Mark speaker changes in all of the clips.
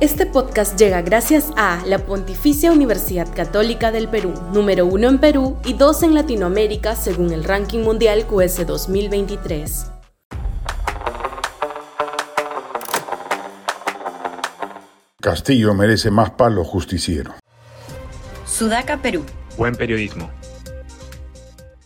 Speaker 1: Este podcast llega gracias a la Pontificia Universidad Católica del Perú, número uno en Perú y dos en Latinoamérica según el ranking mundial QS 2023.
Speaker 2: Castillo merece más palo justiciero.
Speaker 3: Sudaca, Perú.
Speaker 4: Buen periodismo.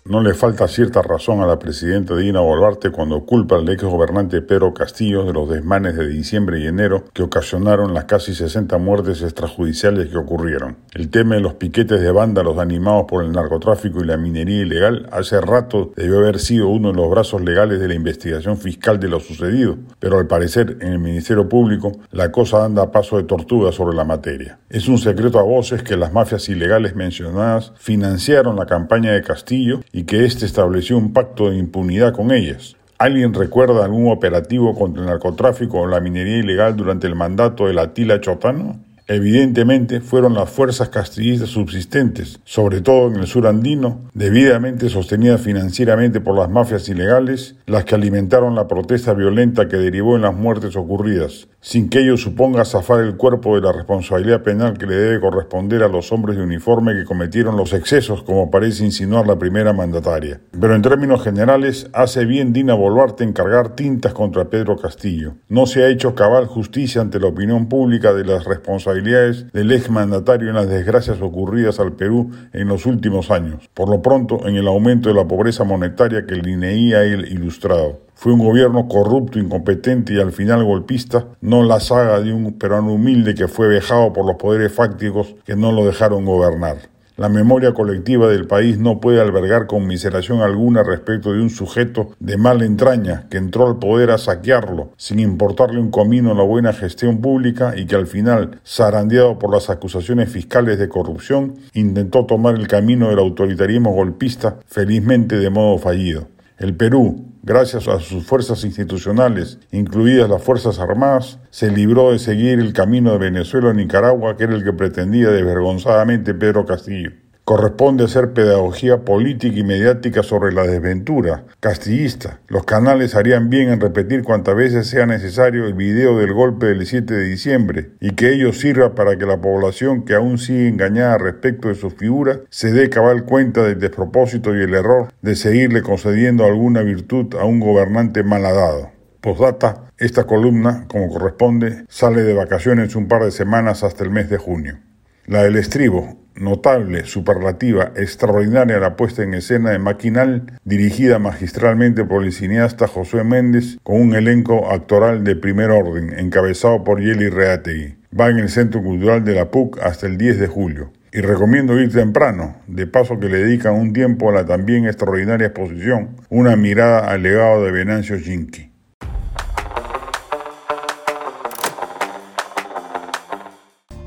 Speaker 2: No le falta cierta razón a la presidenta Dina Boluarte cuando culpa al ex gobernante Pedro Castillo de los desmanes de diciembre y enero que ocasionaron las casi 60 muertes extrajudiciales que ocurrieron. El tema de los piquetes de vándalos animados por el narcotráfico y la minería ilegal hace rato debió haber sido uno de los brazos legales de la investigación fiscal de lo sucedido, pero al parecer en el Ministerio Público la cosa anda a paso de tortuga sobre la materia. Es un secreto a voces que las mafias ilegales mencionadas financiaron la campaña de Castillo y que éste estableció un pacto de impunidad con ellas. ¿Alguien recuerda algún operativo contra el narcotráfico o la minería ilegal durante el mandato de la Tila Chotano? Evidentemente fueron las fuerzas castillistas subsistentes, sobre todo en el sur andino, debidamente sostenidas financieramente por las mafias ilegales, las que alimentaron la protesta violenta que derivó en las muertes ocurridas, sin que ello suponga zafar el cuerpo de la responsabilidad penal que le debe corresponder a los hombres de uniforme que cometieron los excesos, como parece insinuar la primera mandataria. Pero en términos generales, hace bien Dina Boluarte en cargar tintas contra Pedro Castillo. No se ha hecho cabal justicia ante la opinión pública de las responsabilidades del ex mandatario en las desgracias ocurridas al Perú en los últimos años, por lo pronto en el aumento de la pobreza monetaria que INEI ha ilustrado. Fue un gobierno corrupto, incompetente y al final golpista, no la saga de un peruano humilde que fue vejado por los poderes fácticos que no lo dejaron gobernar. La memoria colectiva del país no puede albergar conmiseración alguna respecto de un sujeto de mala entraña que entró al poder a saquearlo, sin importarle un comino la buena gestión pública y que al final, zarandeado por las acusaciones fiscales de corrupción, intentó tomar el camino del autoritarismo golpista, felizmente de modo fallido. El Perú, gracias a sus fuerzas institucionales, incluidas las Fuerzas Armadas, se libró de seguir el camino de Venezuela a Nicaragua, que era el que pretendía desvergonzadamente Pedro Castillo corresponde hacer pedagogía política y mediática sobre la desventura castillista. Los canales harían bien en repetir cuantas veces sea necesario el video del golpe del 7 de diciembre y que ello sirva para que la población que aún sigue engañada respecto de su figura se dé cabal cuenta del despropósito y el error de seguirle concediendo alguna virtud a un gobernante malhadado. Postdata, esta columna, como corresponde, sale de vacaciones un par de semanas hasta el mes de junio. La del estribo, notable, superlativa, extraordinaria la puesta en escena de Maquinal, dirigida magistralmente por el cineasta José Méndez, con un elenco actoral de primer orden, encabezado por Yeli Reategui. Va en el Centro Cultural de la PUC hasta el 10 de julio. Y recomiendo ir temprano, de paso que le dedican un tiempo a la también extraordinaria exposición, una mirada al legado de Venancio Ginki.